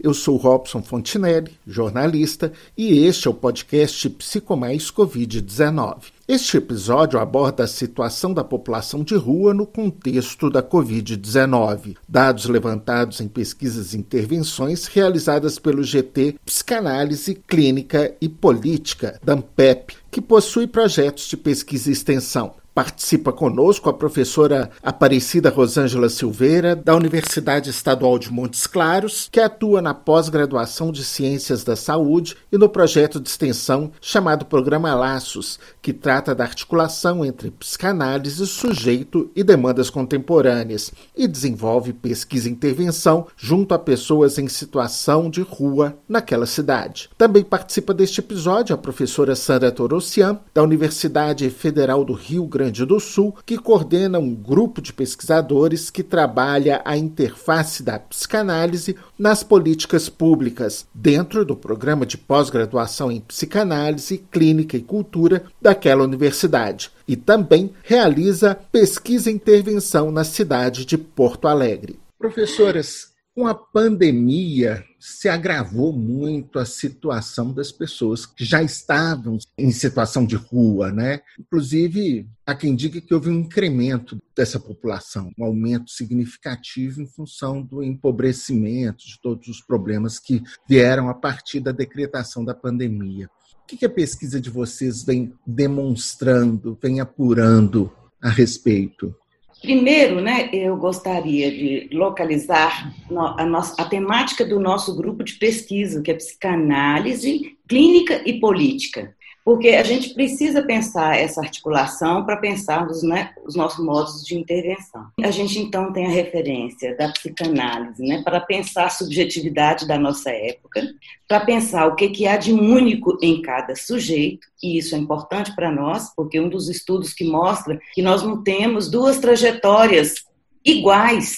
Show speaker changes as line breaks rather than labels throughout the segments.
eu sou Robson Fontinelli, jornalista, e este é o podcast Psicomais Covid-19. Este episódio aborda a situação da população de rua no contexto da Covid-19, dados levantados em pesquisas e intervenções realizadas pelo GT Psicanálise Clínica e Política, da AMPEP, que possui projetos de pesquisa e extensão. Participa conosco a professora Aparecida Rosângela Silveira, da Universidade Estadual de Montes Claros, que atua na pós-graduação de Ciências da Saúde e no projeto de extensão chamado Programa Laços, que trata da articulação entre psicanálise, sujeito e demandas contemporâneas, e desenvolve pesquisa e intervenção junto a pessoas em situação de rua naquela cidade. Também participa deste episódio a professora Sandra Torossian, da Universidade Federal do Rio Grande Grande do Sul, que coordena um grupo de pesquisadores que trabalha a interface da psicanálise nas políticas públicas, dentro do programa de pós-graduação em psicanálise, clínica e cultura daquela universidade. E também realiza pesquisa e intervenção na cidade de Porto Alegre. Professoras, com a pandemia, se agravou muito a situação das pessoas que já estavam em situação de rua, né? Inclusive, há quem diga que houve um incremento dessa população, um aumento significativo em função do empobrecimento, de todos os problemas que vieram a partir da decretação da pandemia. O que a pesquisa de vocês vem demonstrando, vem apurando a respeito?
Primeiro, né, eu gostaria de localizar a, nossa, a temática do nosso grupo de pesquisa, que é psicanálise clínica e política porque a gente precisa pensar essa articulação para pensarmos né, os nossos modos de intervenção. A gente então tem a referência da psicanálise, né, para pensar a subjetividade da nossa época, para pensar o que, que há de único em cada sujeito, e isso é importante para nós, porque um dos estudos que mostra que nós não temos duas trajetórias iguais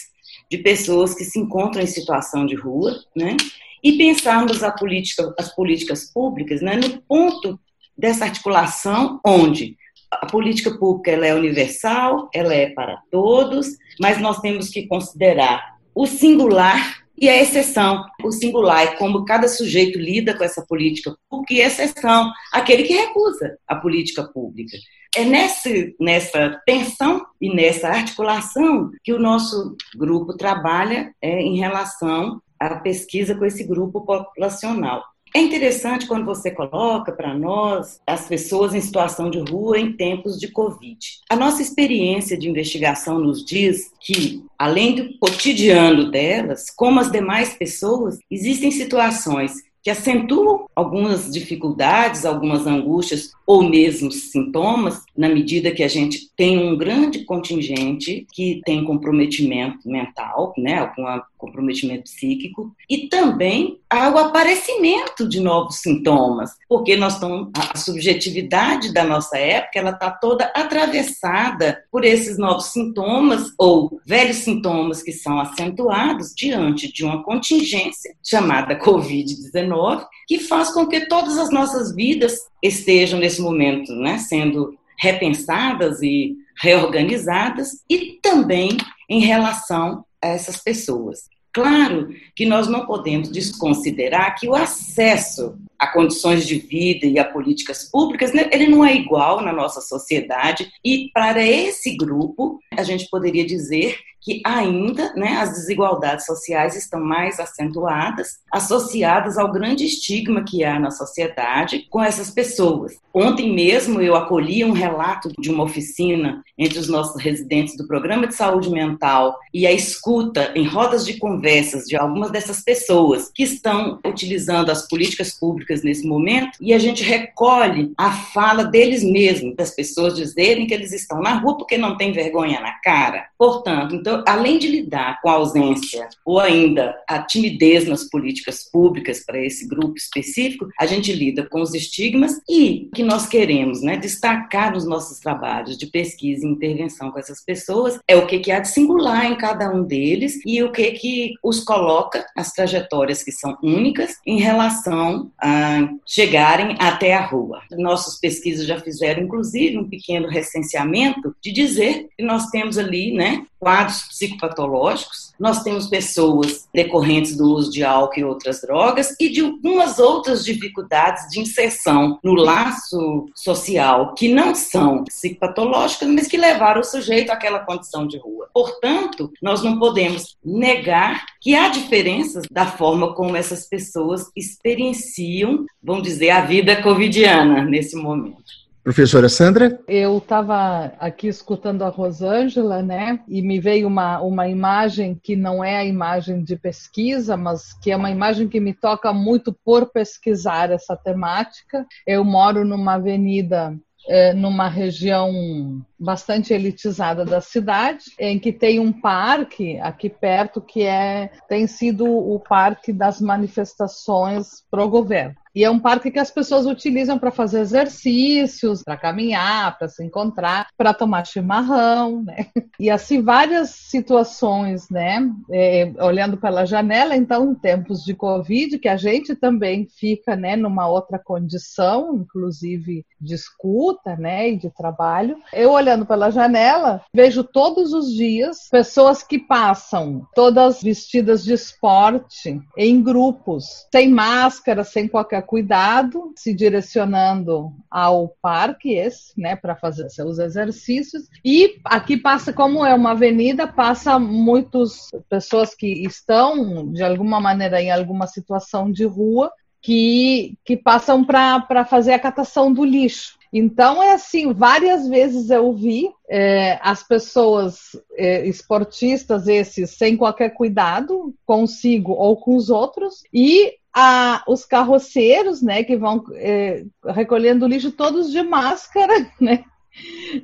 de pessoas que se encontram em situação de rua, né? E pensarmos política, as políticas públicas né, no ponto dessa articulação onde a política pública ela é universal, ela é para todos, mas nós temos que considerar o singular e a exceção. O singular é como cada sujeito lida com essa política pública e exceção, aquele que recusa a política pública. É nesse, nessa tensão e nessa articulação que o nosso grupo trabalha é, em relação à pesquisa com esse grupo populacional. É interessante quando você coloca para nós as pessoas em situação de rua em tempos de Covid. A nossa experiência de investigação nos diz que, além do cotidiano delas, como as demais pessoas, existem situações que acentuam algumas dificuldades, algumas angústias ou mesmo sintomas, na medida que a gente tem um grande contingente que tem comprometimento mental, né, algum comprometimento psíquico, e também há o aparecimento de novos sintomas, porque nós estamos, a subjetividade da nossa época ela está toda atravessada por esses novos sintomas ou velhos sintomas que são acentuados diante de uma contingência chamada Covid-19, que faz com que todas as nossas vidas estejam nesse momento, né, sendo repensadas e reorganizadas e também em relação a essas pessoas. Claro que nós não podemos desconsiderar que o acesso a condições de vida e a políticas públicas, né, ele não é igual na nossa sociedade e para esse grupo a gente poderia dizer que ainda né, as desigualdades sociais estão mais acentuadas, associadas ao grande estigma que há na sociedade com essas pessoas. Ontem mesmo eu acolhi um relato de uma oficina entre os nossos residentes do Programa de Saúde Mental e a escuta em rodas de conversas de algumas dessas pessoas que estão utilizando as políticas públicas nesse momento e a gente recolhe a fala deles mesmos, das pessoas dizerem que eles estão na rua porque não têm vergonha na cara Portanto, então, além de lidar com a ausência ou ainda a timidez nas políticas públicas para esse grupo específico, a gente lida com os estigmas e que nós queremos né, destacar nos nossos trabalhos de pesquisa e intervenção com essas pessoas é o que, que há de singular em cada um deles e o que, que os coloca, as trajetórias que são únicas, em relação a chegarem até a rua. Nossas pesquisas já fizeram, inclusive, um pequeno recenseamento de dizer que nós temos ali né, quadros psicopatológicos, nós temos pessoas decorrentes do uso de álcool e outras drogas e de algumas outras dificuldades de inserção no laço social que não são psicopatológicas, mas que levaram o sujeito àquela condição de rua. Portanto, nós não podemos negar que há diferenças da forma como essas pessoas experienciam, vamos dizer, a vida covidiana nesse momento.
Professora Sandra?
Eu estava aqui escutando a Rosângela, né? E me veio uma, uma imagem que não é a imagem de pesquisa, mas que é uma imagem que me toca muito por pesquisar essa temática. Eu moro numa avenida é, numa região bastante elitizada da cidade, em que tem um parque aqui perto que é tem sido o parque das manifestações pro governo. E é um parque que as pessoas utilizam para fazer exercícios, para caminhar, para se encontrar, para tomar chimarrão, né? E assim várias situações, né? É, olhando pela janela, então, em tempos de Covid, que a gente também fica, né, numa outra condição, inclusive de escuta, né, e de trabalho. Eu olhando pela janela, vejo todos os dias pessoas que passam todas vestidas de esporte em grupos, sem máscara, sem qualquer cuidado, se direcionando ao parque esse, né, para fazer seus exercícios. E aqui passa, como é uma avenida, passa muitas pessoas que estão, de alguma maneira, em alguma situação de rua, que, que passam para fazer a catação do lixo. Então, é assim, várias vezes eu vi é, as pessoas é, esportistas, esses, sem qualquer cuidado, consigo ou com os outros, e a, os carroceiros, né, que vão é, recolhendo lixo todos de máscara, né,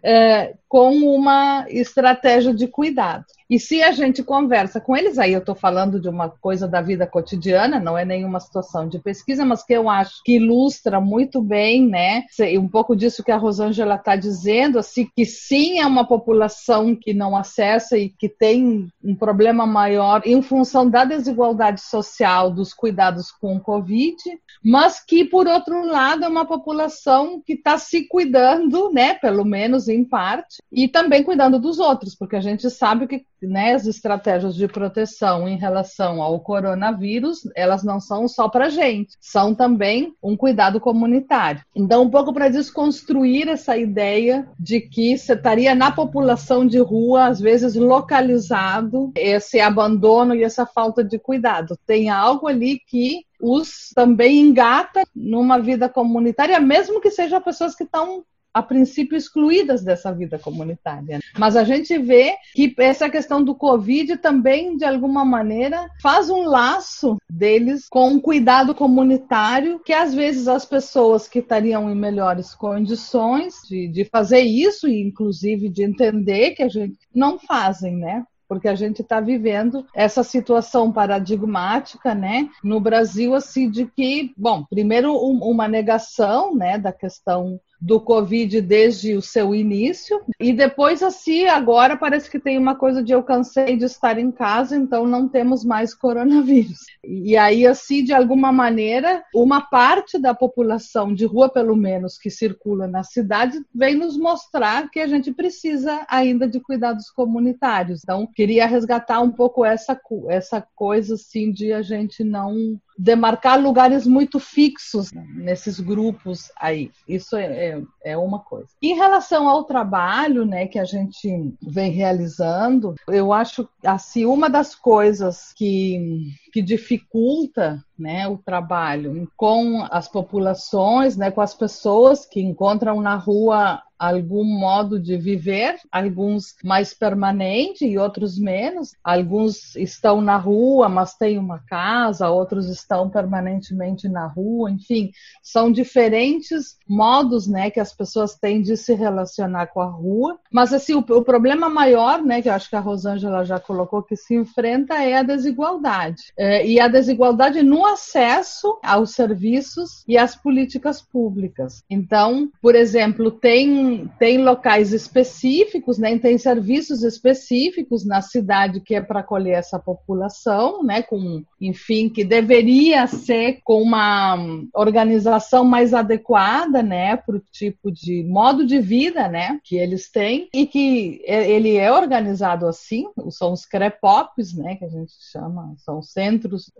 é, com uma estratégia de cuidado. E se a gente conversa com eles, aí eu estou falando de uma coisa da vida cotidiana, não é nenhuma situação de pesquisa, mas que eu acho que ilustra muito bem, né? Um pouco disso que a Rosângela está dizendo, assim, que sim é uma população que não acessa e que tem um problema maior em função da desigualdade social dos cuidados com o Covid, mas que, por outro lado, é uma população que está se cuidando, né? Pelo menos em parte, e também cuidando dos outros, porque a gente sabe que né, as estratégias de proteção em relação ao coronavírus, elas não são só para gente, são também um cuidado comunitário. Então, um pouco para desconstruir essa ideia de que você estaria na população de rua, às vezes localizado, esse abandono e essa falta de cuidado. Tem algo ali que os também engata numa vida comunitária, mesmo que sejam pessoas que estão a princípio excluídas dessa vida comunitária. Mas a gente vê que essa questão do Covid também, de alguma maneira, faz um laço deles com um cuidado comunitário que às vezes as pessoas que estariam em melhores condições de, de fazer isso e inclusive de entender que a gente não fazem, né? porque a gente está vivendo essa situação paradigmática, né, no Brasil, assim, de que, bom, primeiro um, uma negação, né, da questão do Covid desde o seu início. E depois, assim, agora parece que tem uma coisa de eu cansei de estar em casa, então não temos mais coronavírus. E aí, assim, de alguma maneira, uma parte da população de rua, pelo menos, que circula na cidade, vem nos mostrar que a gente precisa ainda de cuidados comunitários. Então, queria resgatar um pouco essa, essa coisa, assim, de a gente não demarcar lugares muito fixos nesses grupos aí. Isso é, é, é, uma coisa. Em relação ao trabalho, né, que a gente vem realizando, eu acho assim uma das coisas que que dificulta né, o trabalho com as populações, né, com as pessoas que encontram na rua algum modo de viver, alguns mais permanente e outros menos. Alguns estão na rua, mas têm uma casa, outros estão permanentemente na rua, enfim, são diferentes modos, né, que as pessoas têm de se relacionar com a rua. Mas assim, o, o problema maior, né, que eu acho que a Rosângela já colocou que se enfrenta é a desigualdade. É, e a desigualdade no acesso aos serviços e às políticas públicas. Então, por exemplo, tem, tem locais específicos, né, tem serviços específicos na cidade que é para acolher essa população, né, com, enfim, que deveria ser com uma organização mais adequada, né, para o tipo de modo de vida, né, que eles têm e que é, ele é organizado assim, são os CREPOPs, né, que a gente chama, são centros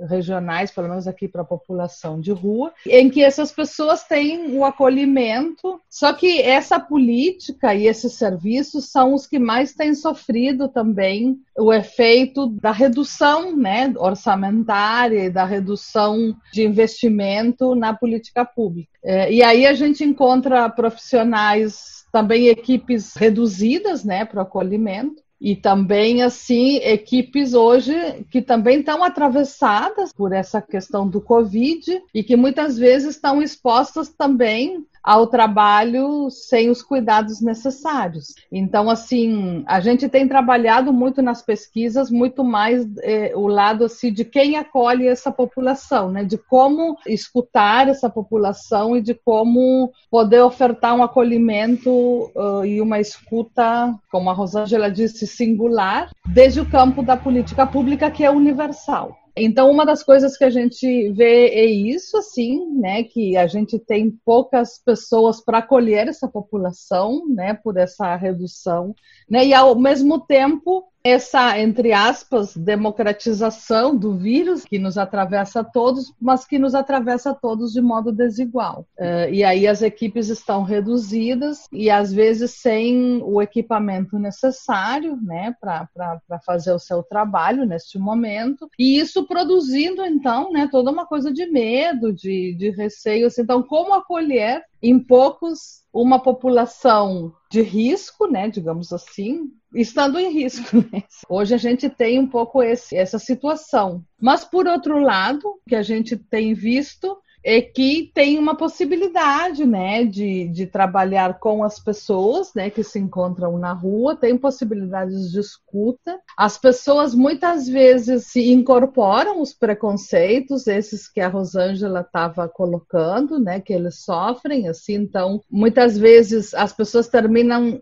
regionais, pelo menos aqui para a população de rua, em que essas pessoas têm o acolhimento. Só que essa política e esses serviços são os que mais têm sofrido também o efeito da redução né, orçamentária e da redução de investimento na política pública. É, e aí a gente encontra profissionais também equipes reduzidas né, para o acolhimento, e também assim equipes hoje que também estão atravessadas por essa questão do Covid e que muitas vezes estão expostas também ao trabalho sem os cuidados necessários. Então, assim, a gente tem trabalhado muito nas pesquisas, muito mais eh, o lado assim de quem acolhe essa população, né? De como escutar essa população e de como poder ofertar um acolhimento uh, e uma escuta, como a Rosângela disse, singular, desde o campo da política pública que é universal. Então, uma das coisas que a gente vê é isso, assim, né, que a gente tem poucas pessoas para acolher essa população, né, por essa redução, né, e ao mesmo tempo essa, entre aspas, democratização do vírus que nos atravessa todos, mas que nos atravessa todos de modo desigual. Uh, e aí as equipes estão reduzidas e às vezes sem o equipamento necessário né, para fazer o seu trabalho neste momento, e isso produzindo então né, toda uma coisa de medo, de, de receio. Assim. Então, como acolher em poucos uma população de risco, né, digamos assim, estando em risco. Né? Hoje a gente tem um pouco esse, essa situação. Mas, por outro lado, que a gente tem visto é que tem uma possibilidade, né, de, de trabalhar com as pessoas, né, que se encontram na rua, tem possibilidades de escuta. As pessoas muitas vezes se incorporam os preconceitos, esses que a Rosângela estava colocando, né, que eles sofrem, assim, então muitas vezes as pessoas terminam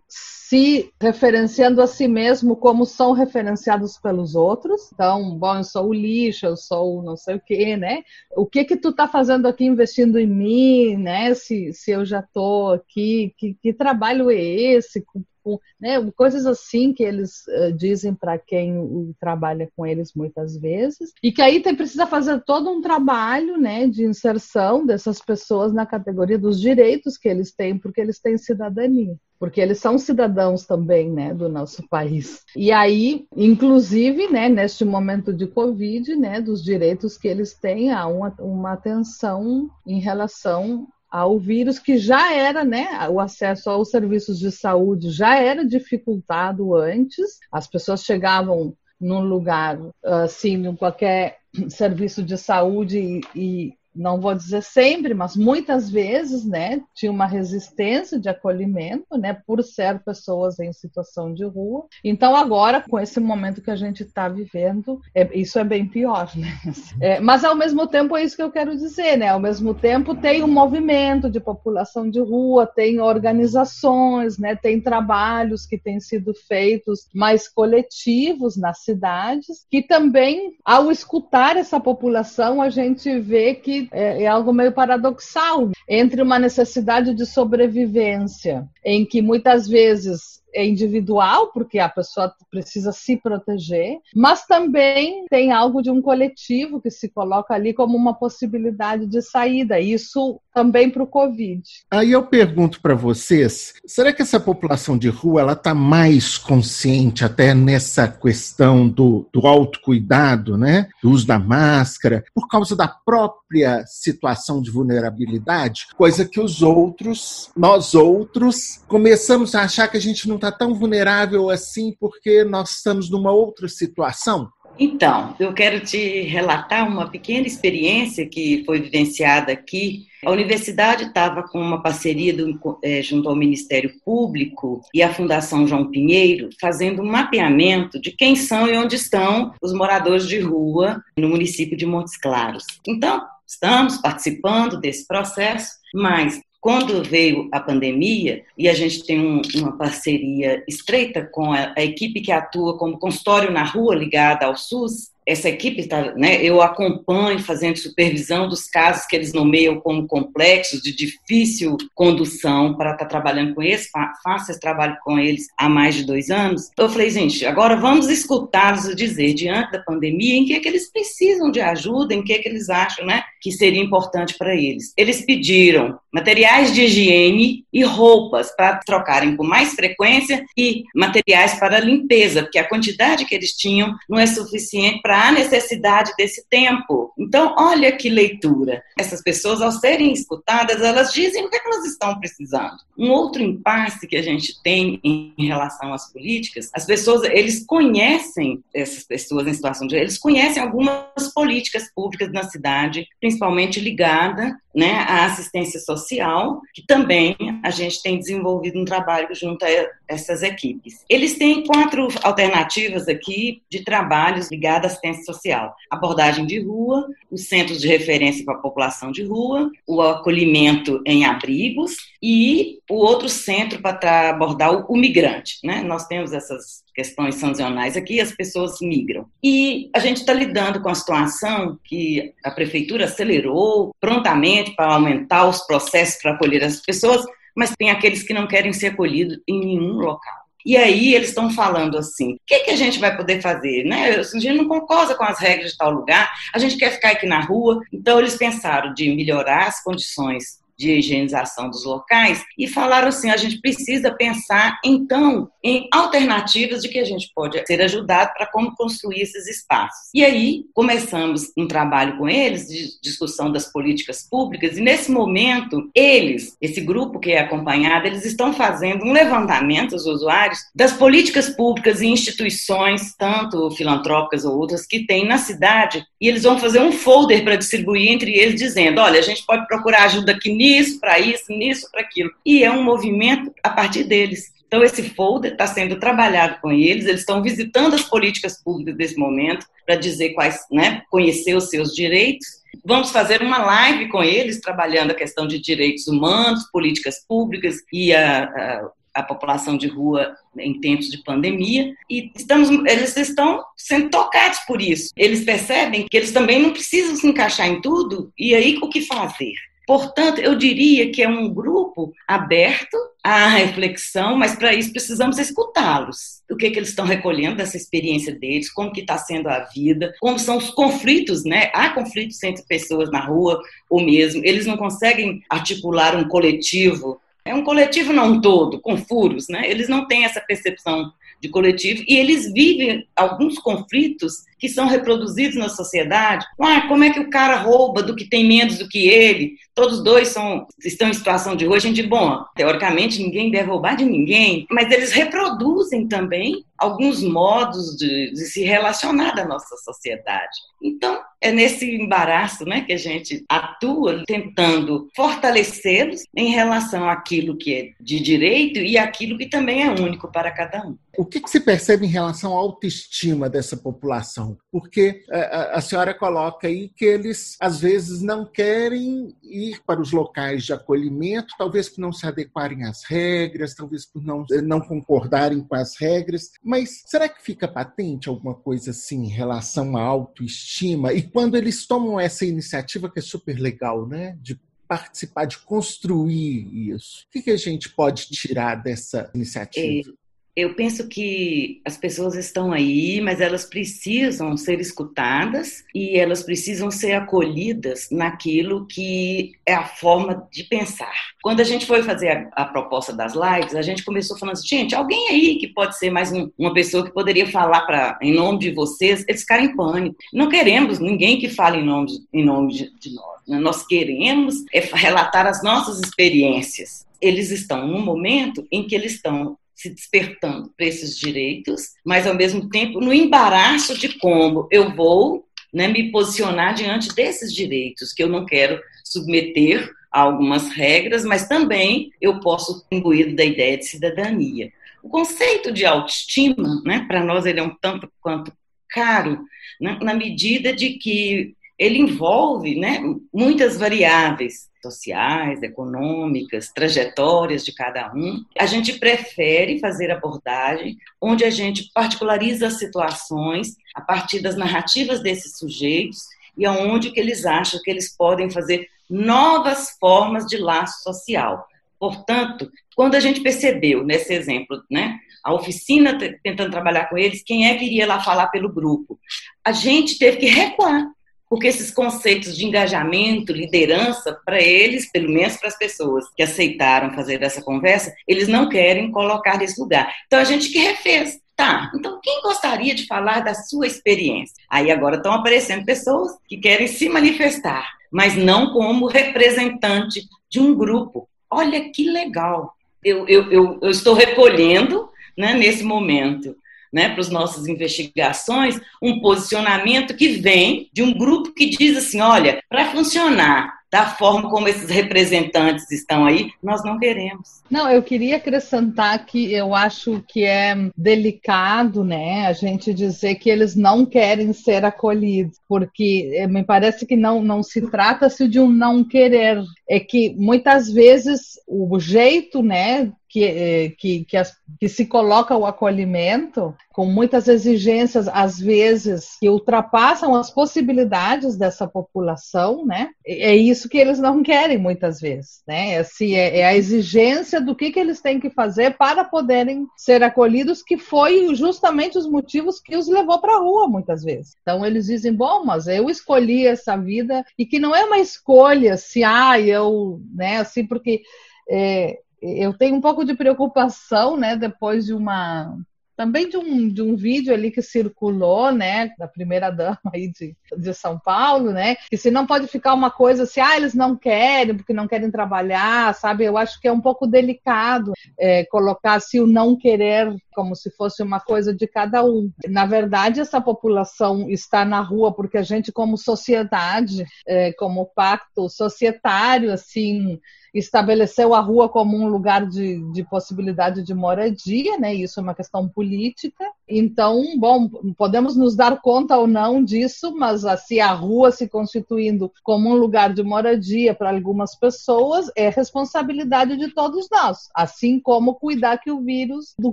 se referenciando a si mesmo como são referenciados pelos outros. Então, bom, eu sou o lixo, eu sou não sei o quê, né? O que que tu tá fazendo aqui investindo em mim, né? Se, se eu já tô aqui, que, que trabalho é esse? Com né, coisas assim que eles uh, dizem para quem trabalha com eles muitas vezes, e que aí tem, precisa fazer todo um trabalho né, de inserção dessas pessoas na categoria dos direitos que eles têm, porque eles têm cidadania porque eles são cidadãos também, né, do nosso país. E aí, inclusive, né, neste momento de Covid, né, dos direitos que eles têm, há uma, uma atenção em relação ao vírus que já era, né, o acesso aos serviços de saúde já era dificultado antes. As pessoas chegavam num lugar, assim, em qualquer serviço de saúde e, e não vou dizer sempre, mas muitas vezes, né, tinha uma resistência de acolhimento, né, por ser pessoas em situação de rua. Então agora, com esse momento que a gente está vivendo, é, isso é bem pior, né? É, mas ao mesmo tempo é isso que eu quero dizer, né? Ao mesmo tempo tem um movimento de população de rua, tem organizações, né, tem trabalhos que têm sido feitos mais coletivos nas cidades, que também, ao escutar essa população, a gente vê que é, é algo meio paradoxal entre uma necessidade de sobrevivência, em que muitas vezes é individual, porque a pessoa precisa se proteger, mas também tem algo de um coletivo que se coloca ali como uma possibilidade de saída. Isso também para o Covid.
Aí eu pergunto para vocês, será que essa população de rua ela está mais consciente até nessa questão do, do autocuidado, né? do uso da máscara, por causa da própria situação de vulnerabilidade? Coisa que os outros, nós outros, começamos a achar que a gente não está tão vulnerável assim porque nós estamos numa outra situação?
Então, eu quero te relatar uma pequena experiência que foi vivenciada aqui. A universidade estava com uma parceria do, é, junto ao Ministério Público e à Fundação João Pinheiro, fazendo um mapeamento de quem são e onde estão os moradores de rua no município de Montes Claros. Então, estamos participando desse processo, mas quando veio a pandemia, e a gente tem um, uma parceria estreita com a, a, equipe que atua como consultório na rua ligada ao SUS, essa equipe está, né, eu acompanho fazendo supervisão dos casos que eles nomeiam como complexos, de difícil condução, para estar tá trabalhando com eles, faço esse trabalho com eles há mais de dois anos. Eu falei, gente, agora vamos escutá-los dizer, diante da pandemia, em que é que eles precisam de ajuda, em que é que eles acham né, que seria importante para eles. Eles pediram materiais de higiene e roupas para trocarem com mais frequência e materiais para limpeza, porque a quantidade que eles tinham não é suficiente para a necessidade desse tempo. Então, olha que leitura. Essas pessoas, ao serem escutadas, elas dizem o que, é que elas estão precisando. Um outro impasse que a gente tem em relação às políticas, as pessoas, eles conhecem essas pessoas em situação de, eles conhecem algumas políticas públicas na cidade, principalmente ligada né, à assistência social, que também a gente tem desenvolvido um trabalho junto a essas equipes. Eles têm quatro alternativas aqui de trabalhos ligados à assistência social: abordagem de rua, os centros de referência para a população de rua, o acolhimento em abrigos e o outro centro para abordar o, o migrante. Né? Nós temos essas questões sancionais aqui, as pessoas migram. E a gente está lidando com a situação que a prefeitura acelerou prontamente para aumentar os processos para acolher as pessoas, mas tem aqueles que não querem ser acolhidos em nenhum local. E aí eles estão falando assim: o que, que, a gente vai poder fazer? Né? A gente não concorda com as regras de tal lugar, a gente quer ficar aqui na rua. Então eles pensaram de melhorar as condições de higienização dos locais e falaram assim: a gente precisa pensar então em alternativas de que a gente pode ser ajudado para como construir esses espaços. E aí começamos um trabalho com eles de discussão das políticas públicas e nesse momento eles, esse grupo que é acompanhado, eles estão fazendo um levantamento os usuários das políticas públicas e instituições, tanto filantrópicas ou outras que tem na cidade, e eles vão fazer um folder para distribuir entre eles dizendo: olha, a gente pode procurar ajuda aqui nisso, para isso, nisso, para aquilo. E é um movimento a partir deles. Então, esse folder está sendo trabalhado com eles, eles estão visitando as políticas públicas desse momento para dizer quais, né, conhecer os seus direitos. Vamos fazer uma live com eles, trabalhando a questão de direitos humanos, políticas públicas e a, a a população de rua em tempos de pandemia e estamos, eles estão sendo tocados por isso. Eles percebem que eles também não precisam se encaixar em tudo e aí o que fazer? Portanto, eu diria que é um grupo aberto à reflexão, mas para isso precisamos escutá-los. O que, que eles estão recolhendo dessa experiência deles, como que está sendo a vida, como são os conflitos, né? Há conflitos entre pessoas na rua ou mesmo, eles não conseguem articular um coletivo. É um coletivo não todo, com furos, né? Eles não têm essa percepção de coletivo e eles vivem alguns conflitos que são reproduzidos na sociedade. Ah, como é que o cara rouba do que tem menos do que ele? Todos dois são, estão em situação de. A gente, bom, teoricamente ninguém deve roubar de ninguém, mas eles reproduzem também alguns modos de, de se relacionar da nossa sociedade. Então, é nesse embaraço né, que a gente atua tentando fortalecê-los em relação àquilo que é de direito e aquilo que também é único para cada um.
O que, que se percebe em relação à autoestima dessa população? Porque a, é, a, a senhora coloca aí que eles, às vezes, não querem ir para os locais de acolhimento, talvez por não se adequarem às regras, talvez por não, não concordarem com as regras. Mas será que fica patente alguma coisa assim em relação à autoestima? E quando eles tomam essa iniciativa, que é super legal, né? De participar, de construir isso. O que, que a gente pode tirar dessa iniciativa?
Eu penso que as pessoas estão aí, mas elas precisam ser escutadas e elas precisam ser acolhidas naquilo que é a forma de pensar. Quando a gente foi fazer a, a proposta das lives, a gente começou falando assim, gente, alguém aí que pode ser mais um, uma pessoa que poderia falar para em nome de vocês, eles ficaram em pânico. Não queremos ninguém que fale em nome de, em nome de, de nós. Né? Nós queremos é relatar as nossas experiências eles estão num momento em que eles estão se despertando para esses direitos, mas ao mesmo tempo no embaraço de como eu vou né, me posicionar diante desses direitos que eu não quero submeter a algumas regras, mas também eu posso imbuir da ideia de cidadania. O conceito de autoestima, né, para nós ele é um tanto quanto caro, né, na medida de que ele envolve né, muitas variáveis sociais, econômicas, trajetórias de cada um. A gente prefere fazer abordagem onde a gente particulariza as situações a partir das narrativas desses sujeitos e aonde que eles acham que eles podem fazer novas formas de laço social. Portanto, quando a gente percebeu nesse exemplo, né, a oficina tentando trabalhar com eles, quem é que iria lá falar pelo grupo? A gente teve que recuar porque esses conceitos de engajamento, liderança, para eles, pelo menos para as pessoas que aceitaram fazer essa conversa, eles não querem colocar nesse lugar. Então a gente que refez. Tá, então quem gostaria de falar da sua experiência? Aí agora estão aparecendo pessoas que querem se manifestar, mas não como representante de um grupo. Olha que legal. Eu, eu, eu, eu estou recolhendo né, nesse momento né, para as nossas investigações, um posicionamento que vem de um grupo que diz assim: olha, para funcionar da forma como esses representantes estão aí, nós não queremos.
Não, eu queria acrescentar que eu acho que é delicado, né, a gente dizer que eles não querem ser acolhidos, porque eh, me parece que não, não se trata-se de um não querer, é que muitas vezes o jeito, né, que, eh, que, que, as, que, se coloca o acolhimento com muitas exigências, às vezes, que ultrapassam as possibilidades dessa população, né? É isso que eles não querem muitas vezes, né? Assim, é, é a exigência do que, que eles têm que fazer para poderem ser acolhidos, que foi justamente os motivos que os levou para a rua muitas vezes. Então eles dizem, bom, mas eu escolhi essa vida e que não é uma escolha se, ah, eu, né, assim, porque é, eu tenho um pouco de preocupação, né, depois de uma também de um, de um vídeo ali que circulou, né, da primeira dama aí de, de São Paulo, né, que se não pode ficar uma coisa assim, ah, eles não querem, porque não querem trabalhar, sabe? Eu acho que é um pouco delicado é, colocar se o não querer como se fosse uma coisa de cada um. Na verdade, essa população está na rua porque a gente, como sociedade, é, como pacto societário, assim, estabeleceu a rua como um lugar de, de possibilidade de moradia, né? Isso é uma questão política. Então, bom, podemos nos dar conta ou não disso, mas assim a rua se constituindo como um lugar de moradia para algumas pessoas é responsabilidade de todos nós, assim como cuidar que o vírus do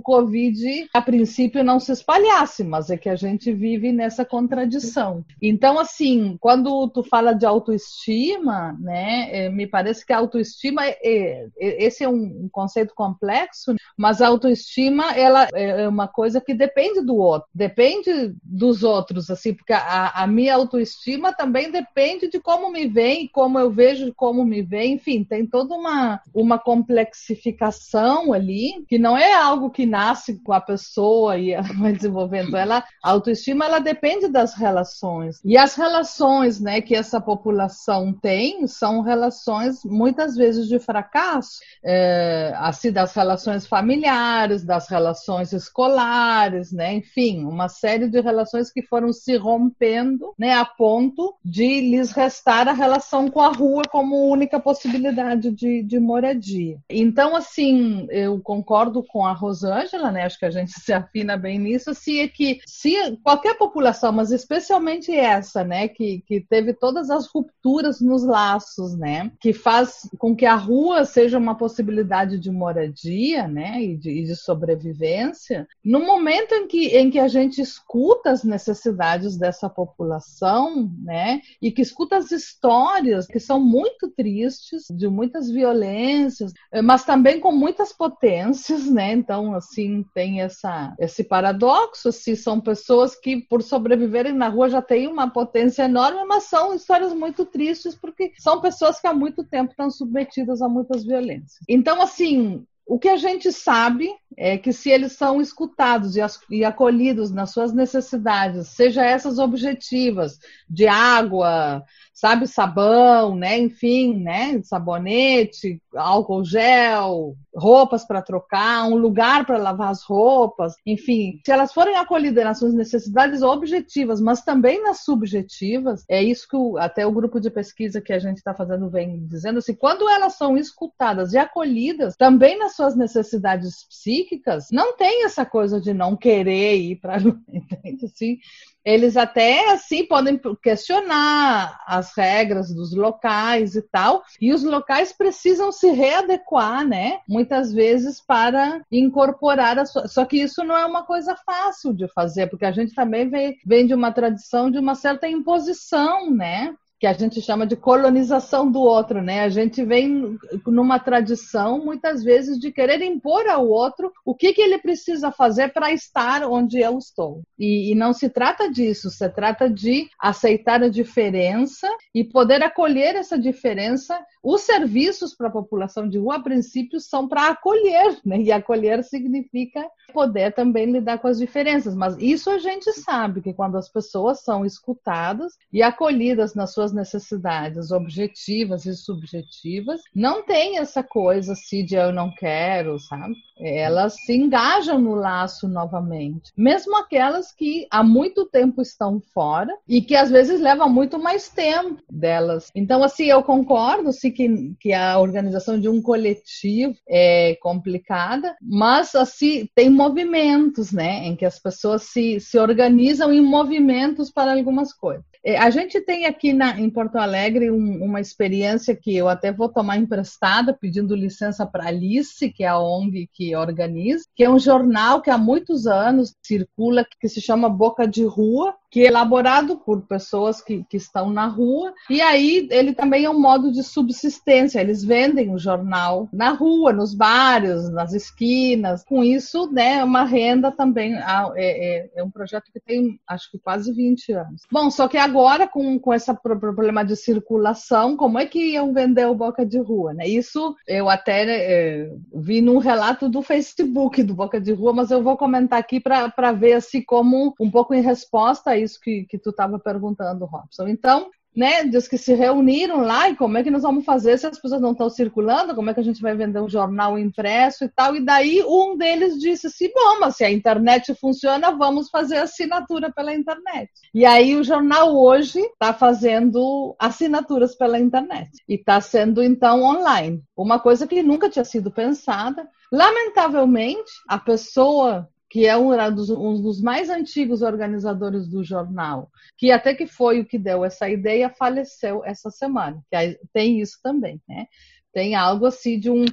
Covid a princípio não se espalhasse, mas é que a gente vive nessa contradição. Então, assim, quando tu fala de autoestima, né, é, me parece que a autoestima autoestima, é, é, é, esse é um conceito complexo, mas a autoestima ela é uma coisa que depende do outro, depende dos outros, assim, porque a, a minha autoestima também depende de como me vem, como eu vejo como me vem, enfim, tem toda uma, uma complexificação ali, que não é algo que nasce com a pessoa e vai desenvolvendo. Ela, a autoestima ela depende das relações. E as relações né, que essa população tem são relações muitas vezes de fracasso, é, assim, das relações familiares, das relações escolares, né? enfim, uma série de relações que foram se rompendo né, a ponto de lhes restar a relação com a rua como única possibilidade de, de moradia. Então, assim, eu concordo com a Rosângela, né? acho que a gente se afina bem nisso, se é que se qualquer população, mas especialmente essa, né, que, que teve todas as rupturas nos laços, né, que faz com que a rua seja uma possibilidade de moradia, né, e de, e de sobrevivência, no momento em que, em que a gente escuta as necessidades dessa população, né, e que escuta as histórias que são muito tristes, de muitas violências, mas também com muitas potências, né, então, assim, tem essa, esse paradoxo, assim, são pessoas que, por sobreviverem na rua, já têm uma potência enorme, mas são histórias muito tristes, porque são pessoas que há muito tempo estão submetidas a muitas violências. Então, assim, o que a gente sabe é que se eles são escutados e acolhidos nas suas necessidades, seja essas objetivas de água, sabe, sabão, né, enfim, né, sabonete, álcool gel, roupas para trocar, um lugar para lavar as roupas, enfim, se elas forem acolhidas nas suas necessidades objetivas, mas também nas subjetivas, é isso que o, até o grupo de pesquisa que a gente está fazendo vem dizendo assim, quando elas são escutadas e acolhidas também nas suas necessidades psíquicas, não tem essa coisa de não querer ir para assim, eles até assim podem questionar as regras dos locais e tal, e os locais precisam se readequar, né? Muitas vezes para incorporar a sua. Só que isso não é uma coisa fácil de fazer, porque a gente também vem, vem de uma tradição de uma certa imposição, né? Que a gente chama de colonização do outro, né? A gente vem numa tradição, muitas vezes, de querer impor ao outro o que, que ele precisa fazer para estar onde eu estou. E, e, não se trata disso, se trata de aceitar a diferença e poder acolher essa diferença. Os serviços para a população de rua, a princípio, são para acolher, né? E acolher significa poder também lidar com as diferenças. Mas isso a gente sabe, que quando as pessoas são escutadas e acolhidas nas suas necessidades objetivas e subjetivas, não tem essa coisa assim de eu não quero, sabe? Elas se engajam no laço novamente. Mesmo aquelas que há muito tempo estão fora e que às vezes leva muito mais tempo delas. Então, assim, eu concordo sim, que, que a organização de um coletivo é complicada, mas assim, tem movimentos, né? Em que as pessoas se, se organizam em movimentos para algumas coisas. É, a gente tem aqui na, em Porto Alegre um, uma experiência que eu até vou tomar emprestada, pedindo licença para Alice, que é a ONG que organiza, que é um jornal que há muitos anos circula, que se chama Boca de Rua, que é elaborado por pessoas que, que estão na rua. E aí ele também é um modo de subsistência. Eles vendem o jornal na rua, nos bares, nas esquinas. Com isso, né, é uma renda também. É, é, é um projeto que tem, acho que quase 20 anos. Bom, só que agora, com, com esse problema de circulação, como é que iam vender o Boca de Rua? Né? Isso eu até é, vi num relato do Facebook do Boca de Rua, mas eu vou comentar aqui para ver assim como um pouco em resposta isso que, que tu estava perguntando, Robson. Então, né, diz que se reuniram lá e como é que nós vamos fazer se as pessoas não estão circulando, como é que a gente vai vender um jornal impresso e tal. E daí um deles disse assim: bom, mas se a internet funciona, vamos fazer assinatura pela internet. E aí o jornal hoje está fazendo assinaturas pela internet e está sendo então online, uma coisa que nunca tinha sido pensada. Lamentavelmente, a pessoa que é um dos, um dos, mais antigos organizadores do jornal, que até que foi o que deu essa ideia, faleceu essa semana. Que tem isso também, né? Tem algo assim de um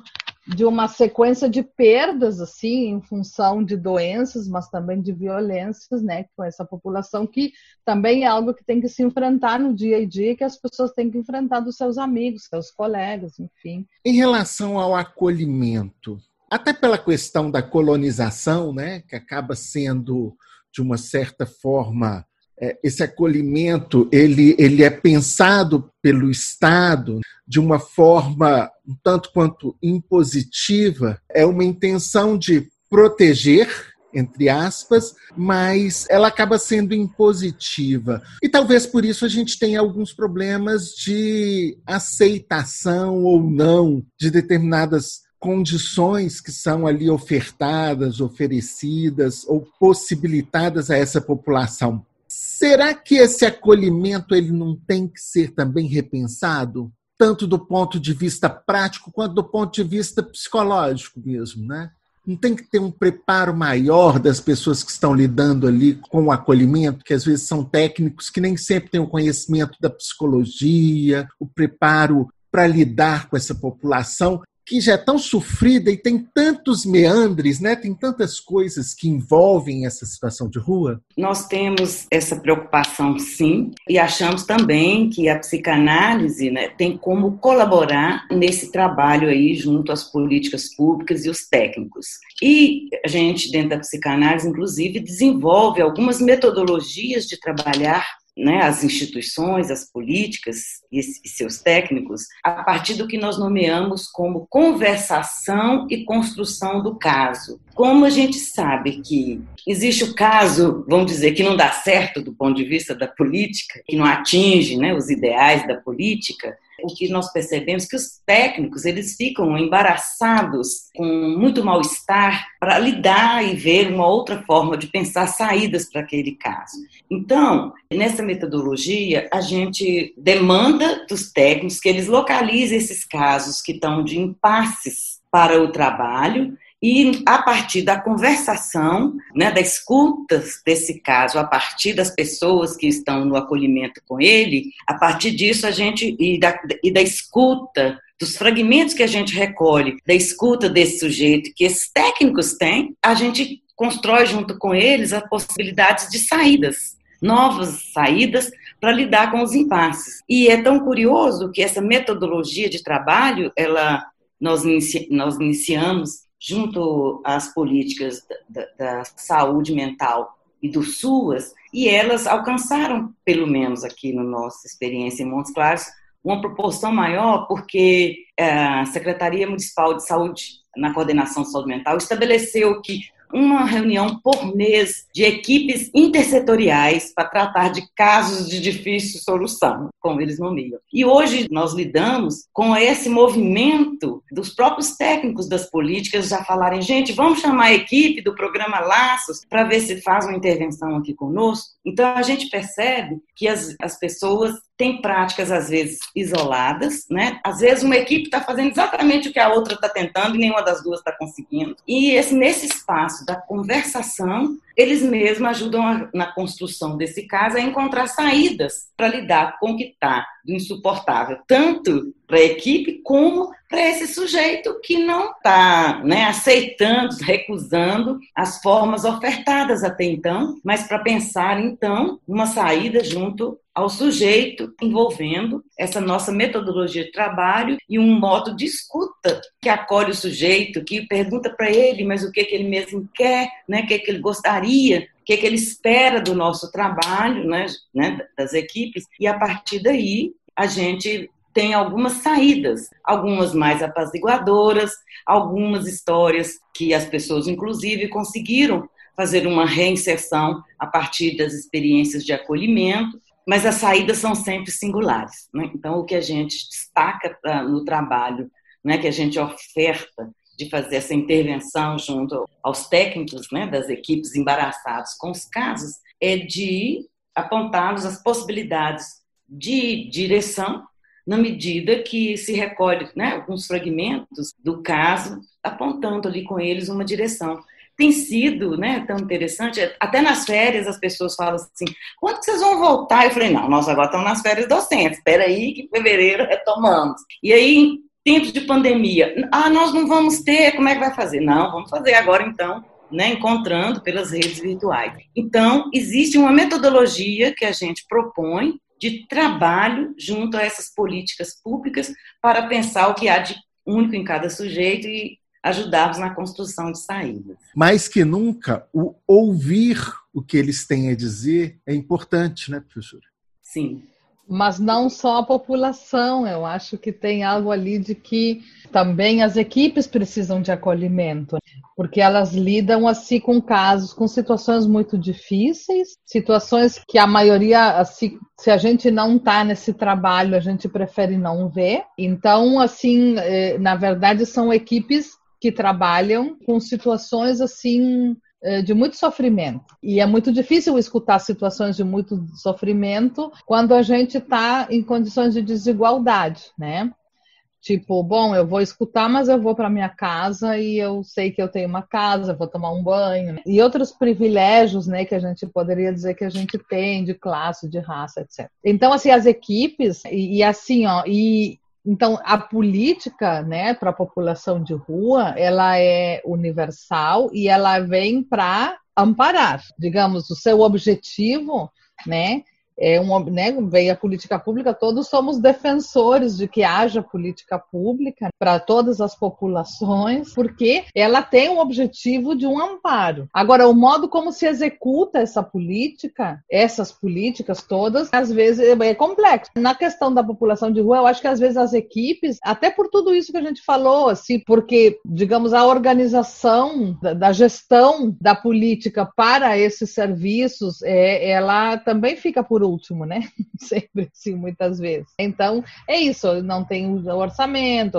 de uma sequência de perdas assim em função de doenças, mas também de violências, né, com essa população que também é algo que tem que se enfrentar no dia a dia, que as pessoas têm que enfrentar dos seus amigos, seus colegas, enfim.
Em relação ao acolhimento, até pela questão da colonização, né, que acaba sendo de uma certa forma é, esse acolhimento ele, ele é pensado pelo Estado de uma forma um tanto quanto impositiva, é uma intenção de proteger entre aspas, mas ela acaba sendo impositiva. E talvez por isso a gente tenha alguns problemas de aceitação ou não de determinadas condições que são ali ofertadas, oferecidas ou possibilitadas a essa população. Será que esse acolhimento ele não tem que ser também repensado, tanto do ponto de vista prático quanto do ponto de vista psicológico mesmo, né? Não tem que ter um preparo maior das pessoas que estão lidando ali com o acolhimento, que às vezes são técnicos que nem sempre têm o conhecimento da psicologia, o preparo para lidar com essa população que já é tão sofrida e tem tantos meandres, né? Tem tantas coisas que envolvem essa situação de rua?
Nós temos essa preocupação, sim, e achamos também que a psicanálise né, tem como colaborar nesse trabalho aí junto às políticas públicas e os técnicos. E a gente, dentro da psicanálise, inclusive, desenvolve algumas metodologias de trabalhar né, as instituições, as políticas e, e seus técnicos, a partir do que nós nomeamos como conversação e construção do caso. Como a gente sabe que existe o caso, vamos dizer, que não dá certo do ponto de vista da política, que não atinge né, os ideais da política, o que nós percebemos é que os técnicos eles ficam embaraçados com muito mal-estar para lidar e ver uma outra forma de pensar saídas para aquele caso. Então, nessa metodologia, a gente demanda dos técnicos que eles localizem esses casos que estão de impasses para o trabalho e a partir da conversação, né, da escuta desse caso, a partir das pessoas que estão no acolhimento com ele, a partir disso a gente e da, e da escuta dos fragmentos que a gente recolhe, da escuta desse sujeito que esses técnicos têm, a gente constrói junto com eles as possibilidades de saídas, novas saídas para lidar com os impasses. E é tão curioso que essa metodologia de trabalho, ela nós, inici, nós iniciamos junto às políticas da, da, saúde mental e do SUAS, e elas alcançaram, pelo menos aqui na nossa experiência em Montes Claros, uma proporção maior, porque eh, a Secretaria Municipal de Saúde, na coordenação de saúde mental, estabeleceu que uma reunião por mês de equipes intersetoriais para tratar de casos de difícil solução, como eles nomeiam. E hoje nós lidamos com esse movimento dos próprios técnicos das políticas já falarem, gente, vamos chamar a equipe do programa Laços para ver se faz uma intervenção aqui conosco. Então a gente percebe que as, as pessoas tem práticas às vezes isoladas, né? Às vezes uma equipe está fazendo exatamente o que a outra está tentando e nenhuma das duas está conseguindo. E esse, nesse espaço da conversação, eles mesmos ajudam a, na construção desse caso a encontrar saídas para lidar com o que está insuportável, tanto para a equipe como para esse sujeito que não está né, aceitando, recusando as formas ofertadas até então, mas para pensar então uma saída junto ao sujeito, envolvendo essa nossa metodologia de trabalho e um modo de escuta que acolhe o sujeito, que pergunta para ele, mas o que, que ele mesmo quer, né, o que, que ele gostaria, o que, que ele espera do nosso trabalho, né, né, das equipes, e a partir daí a gente tem algumas saídas, algumas mais apaziguadoras, algumas histórias que as pessoas, inclusive, conseguiram fazer uma reinserção a partir das experiências de acolhimento mas as saídas são sempre singulares. Né? Então, o que a gente destaca no trabalho, né, que a gente oferta de fazer essa intervenção junto aos técnicos né, das equipes embaraçados com os casos, é de apontar-los as possibilidades de direção na medida que se recolhe né, alguns fragmentos do caso, apontando ali com eles uma direção tem sido né, tão interessante. Até nas férias as pessoas falam assim: quando vocês vão voltar? Eu falei: não, nós agora estamos nas férias docentes, espera aí que em fevereiro retomamos. E aí, tempos de pandemia, ah, nós não vamos ter, como é que vai fazer? Não, vamos fazer agora então. Né, encontrando pelas redes virtuais. Então, existe uma metodologia que a gente propõe de trabalho junto a essas políticas públicas para pensar o que há de único em cada sujeito e ajudarmos na construção de saídas.
Mais que nunca, o ouvir o que eles têm a dizer é importante, né, professora?
Sim.
Mas não só a população, eu acho que tem algo ali de que também as equipes precisam de acolhimento, porque elas lidam assim com casos, com situações muito difíceis, situações que a maioria, assim, se a gente não está nesse trabalho, a gente prefere não ver. Então, assim, eh, na verdade, são equipes que trabalham com situações assim de muito sofrimento. E é muito difícil escutar situações de muito sofrimento quando a gente está em condições de desigualdade, né? Tipo, bom, eu vou escutar, mas eu vou para minha casa e eu sei que eu tenho uma casa, vou tomar um banho. Né? E outros privilégios, né, que a gente poderia dizer que a gente tem de classe, de raça, etc. Então, assim, as equipes, e, e assim, ó, e Então, a política, né, para a população de rua, ela é universal e ela vem para amparar, digamos, o seu objetivo, né, é um, né, veio a política pública, todos somos defensores de que haja política pública para todas as populações, porque ela tem o objetivo de um amparo. Agora, o modo como se executa essa política, essas políticas todas, às vezes é complexo. Na questão da população de rua, eu acho que às vezes as equipes, até por tudo isso que a gente falou, assim, porque, digamos, a organização da, da gestão da política para esses serviços, é, ela também fica por último, né? Sempre assim, muitas vezes. Então, é isso, não tem o orçamento,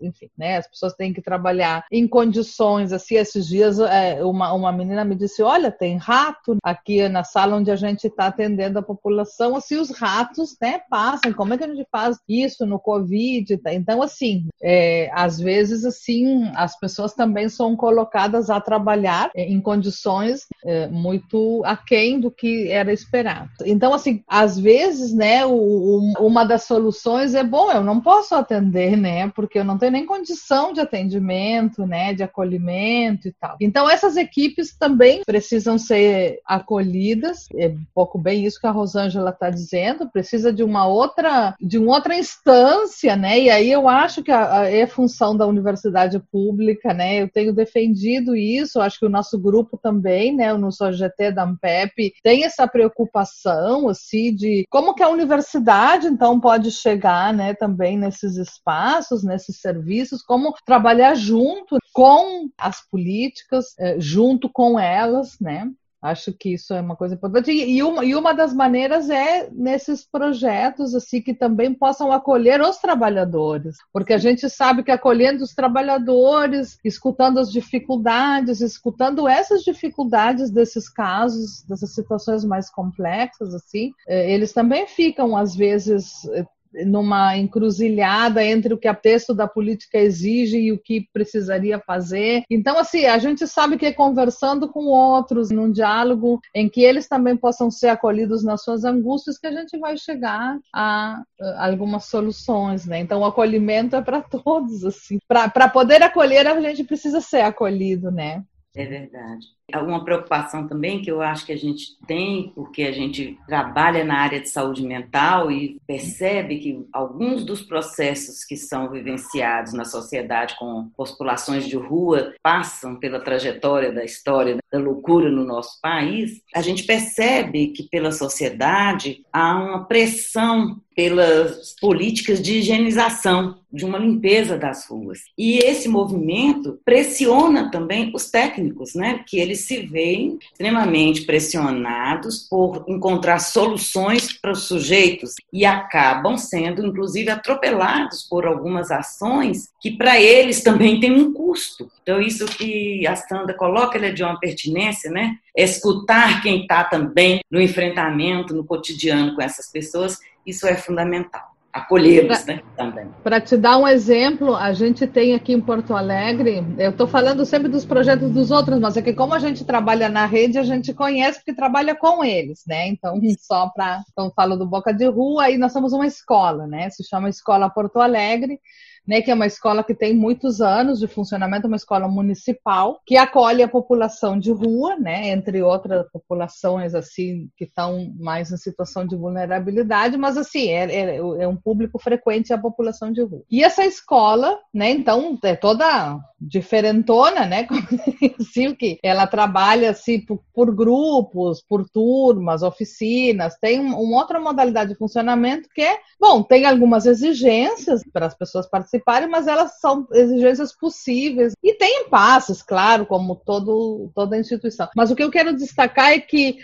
enfim, né? As pessoas têm que trabalhar em condições, assim, esses dias é, uma, uma menina me disse, olha, tem rato aqui na sala onde a gente está atendendo a população, assim, os ratos, né, passam, como é que a gente faz isso no Covid? Então, assim, é, às vezes, assim, as pessoas também são colocadas a trabalhar em condições é, muito aquém do que era esperado. Então, assim, às vezes, né, o, o, uma das soluções é, bom, eu não posso atender, né, porque eu não tenho nem condição de atendimento, né, de acolhimento e tal. Então, essas equipes também precisam ser acolhidas, é um pouco bem isso que a Rosângela está dizendo, precisa de uma outra, de uma outra instância, né, e aí eu acho que a, a, é função da universidade pública, né, eu tenho defendido isso, acho que o nosso grupo também, né, no SOGT da Ampep, tem essa preocupação visão assim de como que a universidade então pode chegar, né, também nesses espaços, nesses serviços, como trabalhar junto com as políticas, eh, junto com elas, né? Acho que isso é uma coisa importante. E uma, e uma das maneiras é nesses projetos assim que também possam acolher os trabalhadores, porque a gente sabe que acolhendo os trabalhadores, escutando as dificuldades, escutando essas dificuldades desses casos, dessas situações mais complexas, assim, eh, eles também ficam às vezes eh, numa encruzilhada entre o que a texto da política exige e o que precisaria fazer. Então, assim, a gente sabe que é conversando com outros, num diálogo em que eles também possam ser acolhidos nas suas angústias, que a gente vai chegar a, a algumas soluções, né? Então, o acolhimento é para todos, assim. Para poder acolher, a gente precisa ser acolhido, né?
É verdade. Uma preocupação também que eu acho que a gente tem, porque a gente trabalha na área de saúde mental e percebe que alguns dos processos que são vivenciados na sociedade com populações de rua passam pela trajetória da história da loucura no nosso país, a gente percebe que pela sociedade há uma pressão pelas políticas de higienização, de uma limpeza das ruas. E esse movimento pressiona também os técnicos, né, que eles eles se veem extremamente pressionados por encontrar soluções para os sujeitos e acabam sendo, inclusive, atropelados por algumas ações que para eles também tem um custo. Então, isso que a Sandra coloca, é de uma pertinência, né? Escutar quem está também no enfrentamento, no cotidiano com essas pessoas, isso é fundamental acolhê-los, né, também.
Para te dar um exemplo, a gente tem aqui em Porto Alegre, eu estou falando sempre dos projetos dos outros, mas é que como a gente trabalha na rede, a gente conhece porque trabalha com eles, né? Então, só para, então falo do Boca de Rua, aí nós somos uma escola, né? Se chama Escola Porto Alegre né, que é uma escola que tem muitos anos de funcionamento, uma escola municipal que acolhe a população de rua, né, entre outras populações assim que estão mais em situação de vulnerabilidade, mas assim é, é, é, um público frequente a população de rua. E essa escola, né, então é toda diferentona, né, assim, que ela trabalha assim por, por, grupos, por turmas, oficinas, tem um, uma outra modalidade de funcionamento que é, bom, tem algumas exigências para as pessoas participarem participarem, mas elas são exigências possíveis. E tem impasses, claro, como todo, toda instituição. Mas o que eu quero destacar é que,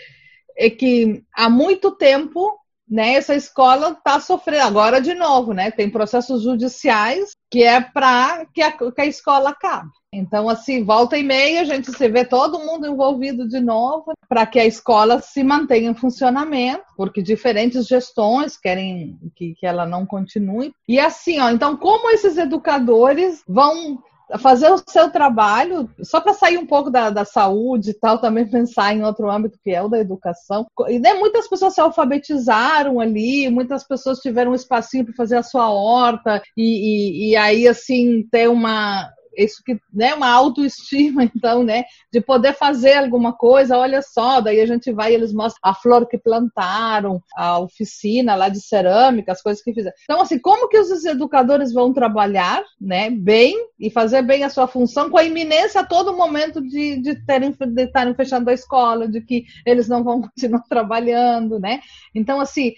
é que há muito tempo né, essa escola está sofrendo agora de novo, né? Tem processos judiciais que é para que, que a, escola acabe. Então, assim, volta e meia, a gente se vê todo mundo envolvido de novo para que a escola se mantenha em funcionamento, porque diferentes gestões querem que, que ela não continue. E assim, ó, então, como esses educadores vão fazer o seu trabalho, só para sair um pouco da, da saúde e tal, também pensar em outro âmbito que é o da educação. E né, muitas pessoas se alfabetizaram ali, muitas pessoas tiveram um espacinho para fazer a sua horta, e, e, e aí, assim, ter uma isso que, né, uma autoestima, então, né, de poder fazer alguma coisa, olha só, daí a gente vai e eles mostram a flor que plantaram, a oficina lá de cerâmica, as coisas que fizeram. Então, assim, como que os educadores vão trabalhar, né, bem e fazer bem a sua função com a iminência a todo momento de, de terem de fechando a escola, de que eles não vão continuar trabalhando, né? Então, assim,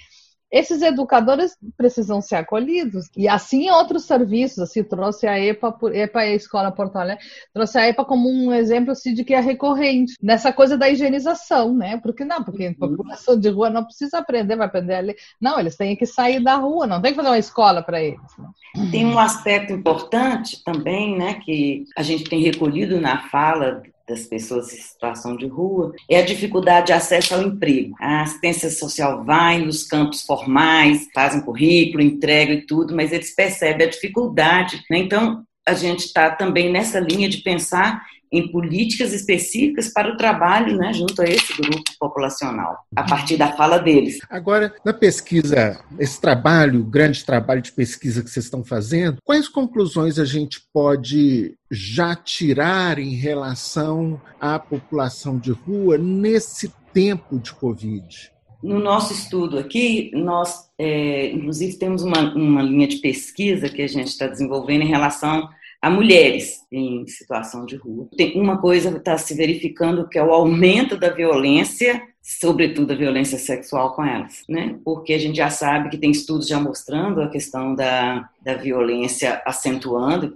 esses educadores precisam ser acolhidos. E assim outros serviços, assim, trouxe a EPA, EPA é a Escola Porto Alegre, trouxe a EPA como um exemplo assim, de que é recorrente, nessa coisa da higienização, né? Porque não, porque a uhum. população de rua não precisa aprender, vai aprender ali. Não, eles têm que sair da rua, não tem que fazer uma escola para eles. Né?
Tem um aspecto importante também, né, que a gente tem recolhido na fala das pessoas em situação de rua é a dificuldade de acesso ao emprego. A assistência social vai nos campos formais, fazem currículo, entrega e tudo, mas eles percebem a dificuldade. Né? Então, a gente está também nessa linha de pensar em políticas específicas para o trabalho né, junto a esse grupo populacional, a partir da fala deles.
Agora, na pesquisa, esse trabalho, o grande trabalho de pesquisa que vocês estão fazendo, quais conclusões a gente pode já tirar em relação à população de rua nesse tempo de Covid?
No nosso estudo aqui, nós, é, inclusive, temos uma, uma linha de pesquisa que a gente está desenvolvendo em relação a mulheres em situação de rua. Tem uma coisa que está se verificando que é o aumento da violência, sobretudo a violência sexual com elas, né? Porque a gente já sabe que tem estudos já mostrando a questão da, da violência acentuando,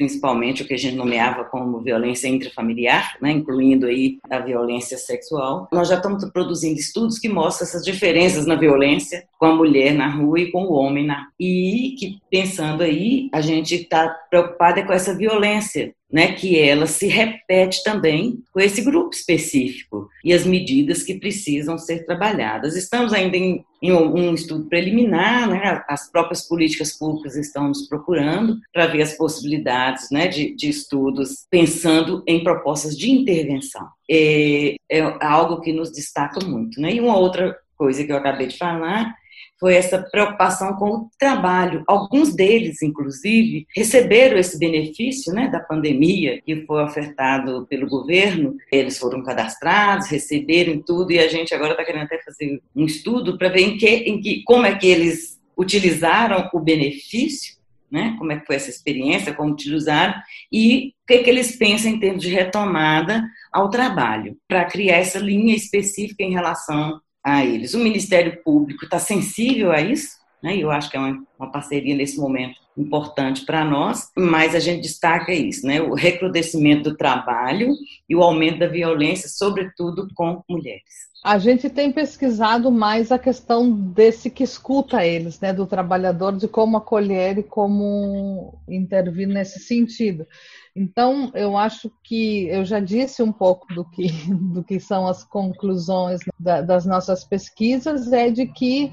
principalmente o que a gente nomeava como violência intrafamiliar, né, incluindo aí a violência sexual. Nós já estamos produzindo estudos que mostram essas diferenças na violência com a mulher na rua e com o homem na e que pensando aí a gente está preocupada com essa violência né, que ela se repete também com esse grupo específico e as medidas que precisam ser trabalhadas. Estamos ainda em, em um estudo preliminar, né, as próprias políticas públicas estão nos procurando para ver as possibilidades né, de, de, estudos pensando em propostas de intervenção. É, é algo que nos destaca muito. Né? E uma outra coisa que eu acabei de falar foi essa preocupação com o trabalho. Alguns deles, inclusive, receberam esse benefício né, da pandemia que foi ofertado pelo governo. Eles foram cadastrados, receberam tudo, e a gente agora está querendo até fazer um estudo para ver em que, em que, como é que eles utilizaram o benefício, né, como é que foi essa experiência, como utilizaram, e o que, é que eles pensam em termos de retomada ao trabalho, para criar essa linha específica em relação a eles. O Ministério Público está sensível a isso, né? eu acho que é uma, uma parceria nesse momento importante para nós, mas a gente destaca isso, né? o recrudescimento do trabalho e o aumento da violência, sobretudo com mulheres.
A gente tem pesquisado mais a questão desse que escuta eles, né, do trabalhador, de como acolher e como intervir nesse sentido. Então, eu acho que eu já disse um pouco do que, do que são as conclusões da, das nossas pesquisas, é de que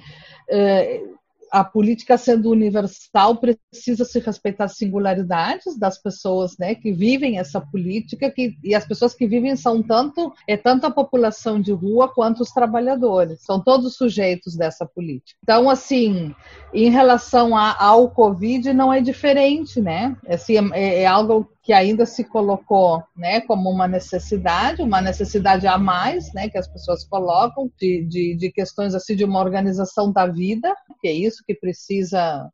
eh, a política sendo universal precisa se respeitar as singularidades das pessoas né, que vivem essa política que, e as pessoas que vivem são tanto é tanto a população de rua quanto os trabalhadores são todos sujeitos dessa política. Então assim em relação a, ao covid não é diferente né? Assim, é, é algo que ainda se colocou né, como uma necessidade, uma necessidade a mais, né, que as pessoas colocam, de, de, de questões assim de uma organização da vida, que é isso que precisa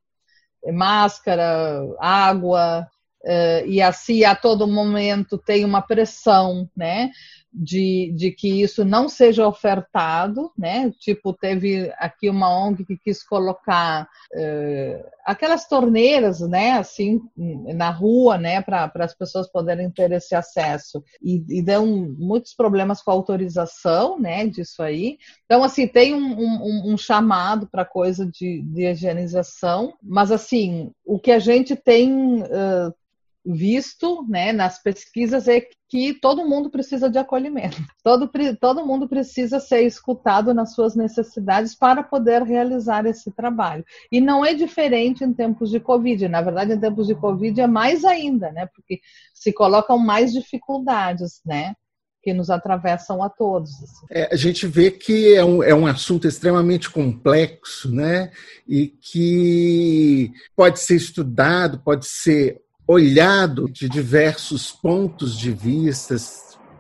máscara, água, uh, e assim a todo momento tem uma pressão, né? De, de que isso não seja ofertado, né? Tipo, teve aqui uma ONG que quis colocar uh, aquelas torneiras, né? Assim, na rua, né? Para as pessoas poderem ter esse acesso. E, e deu muitos problemas com a autorização, né? Disso aí. Então, assim, tem um, um, um chamado para coisa de, de higienização, mas, assim, o que a gente tem uh, visto né, nas pesquisas é que todo mundo precisa de acolhimento. Todo, todo mundo precisa ser escutado nas suas necessidades para poder realizar esse trabalho. E não é diferente em tempos de Covid. Na verdade, em tempos de Covid é mais ainda, né? Porque se colocam mais dificuldades, né? que nos atravessam a todos.
Assim. É, a gente vê que é um, é um assunto extremamente complexo, né? E que pode ser estudado, pode ser olhado de diversos pontos de vista,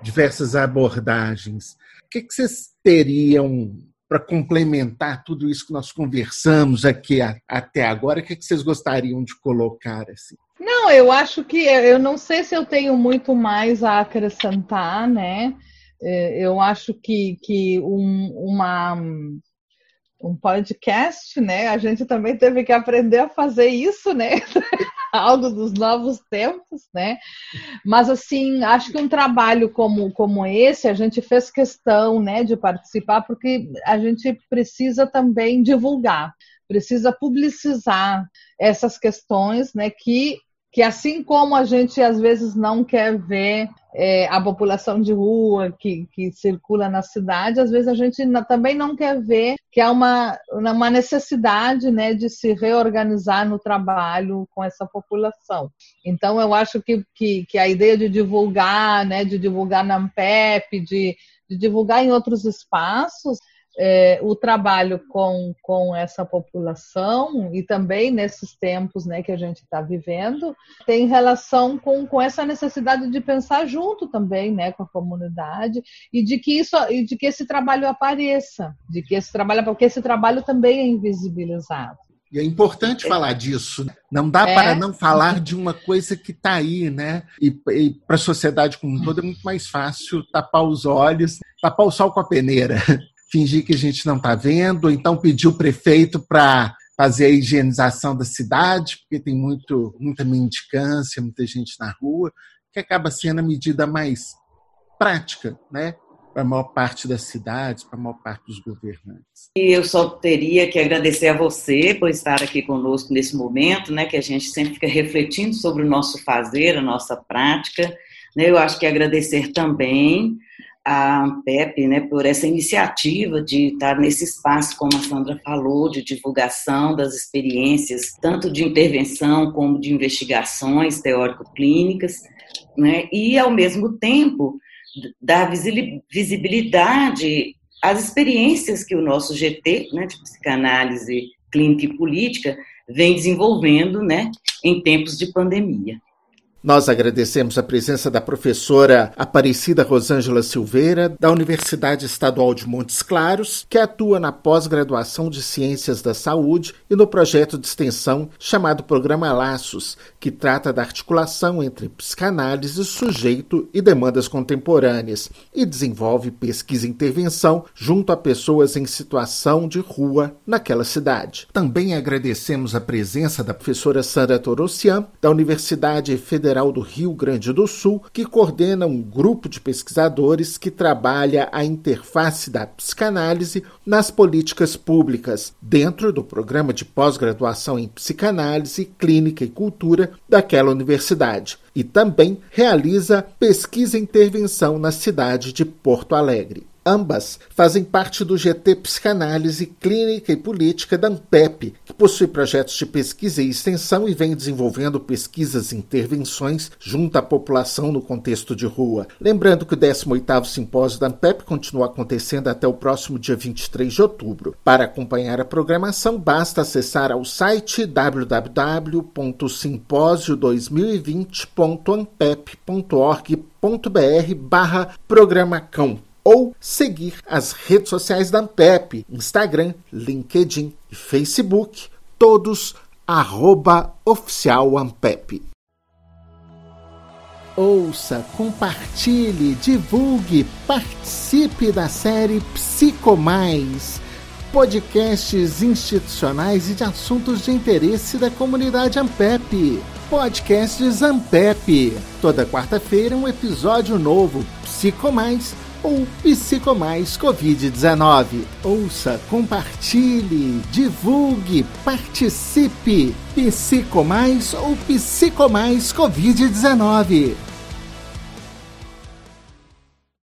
diversas abordagens. O que, vocês teriam para complementar tudo isso que nós conversamos aqui até agora? O que, que vocês gostariam de colocar assim?
Não, eu acho que eu não sei se eu tenho muito mais a acrescentar, né? É, eu acho que, que um, uma, um podcast, né? A gente também teve que aprender a fazer isso, né? Algo dos novos tempos, né? Mas assim, acho que um trabalho como, como esse, a gente fez questão, né, de participar, porque a gente precisa também divulgar, precisa publicizar essas questões, né, que que assim como a gente às vezes não quer ver é, a população de rua que, que circula na cidade, às vezes a gente também não quer ver que há uma, uma necessidade né, de se reorganizar no trabalho com essa população. Então, eu acho que, que, que a ideia de divulgar, né, de divulgar na AMPEP, de, de divulgar em outros espaços, é, o trabalho com, com essa população e também nesses tempos né, que a gente está vivendo tem relação com, com essa necessidade de pensar junto também né, com a comunidade e de que isso e de que esse trabalho apareça, de que esse trabalho porque esse trabalho também é invisibilizado.
E é importante falar disso. Né? Não dá é. para não falar de uma coisa que está aí, né? E, e para a sociedade como um todo é muito mais fácil tapar os olhos, tapar o sol com a peneira fingir que a gente não está vendo, então pedir o prefeito para fazer a higienização da cidade, porque tem muito, muita mendicância, muita gente na rua, que acaba sendo a medida mais prática, né? para a maior parte das cidades, para a maior parte dos governantes.
E eu só teria que agradecer a você por estar aqui conosco nesse momento, né, que a gente sempre fica refletindo sobre o nosso fazer, a nossa prática. Né, eu acho que agradecer também a AMPEP né, por essa iniciativa de estar nesse espaço, como a Sandra falou, de divulgação das experiências, tanto de intervenção como de investigações teórico-clínicas, né, e, ao mesmo tempo, dar visibilidade às experiências que o nosso GT, né, de psicanálise clínica e política, vem desenvolvendo né, em tempos de pandemia.
Nós agradecemos a presença da professora Aparecida Rosângela Silveira, da Universidade Estadual de Montes Claros, que atua na pós-graduação de Ciências da Saúde e no projeto de extensão chamado Programa Laços, que trata da articulação entre psicanálise, sujeito e demandas contemporâneas, e desenvolve pesquisa e intervenção junto a pessoas em situação de rua naquela cidade. Também agradecemos a presença da professora Sandra Torossian, da Universidade Federal Federal do Rio Grande do Sul, que coordena um grupo de pesquisadores que trabalha a interface da psicanálise nas políticas públicas, dentro do programa de pós-graduação em psicanálise, clínica e cultura daquela universidade. E também realiza pesquisa e intervenção na cidade de Porto Alegre. Ambas fazem parte do GT Psicanálise Clínica e Política da ANPEP, que possui projetos de pesquisa e extensão e vem desenvolvendo pesquisas e intervenções junto à população no contexto de rua. Lembrando que o 18º Simpósio da ANPEP continua acontecendo até o próximo dia 23 de outubro. Para acompanhar a programação, basta acessar ao site www.simpósio2020.ampep.org.br barra programacão ou seguir as redes sociais da Ampep, Instagram, LinkedIn e Facebook, todos arroba oficial Ampep. Ouça, compartilhe, divulgue, participe da série Psico Mais, podcasts institucionais e de assuntos de interesse da comunidade Ampep. Podcasts Ampep. Toda quarta-feira um episódio novo. Psico Mais ou Psicomais Covid-19. Ouça, compartilhe, divulgue, participe. Psicomais ou Psicomais Covid-19.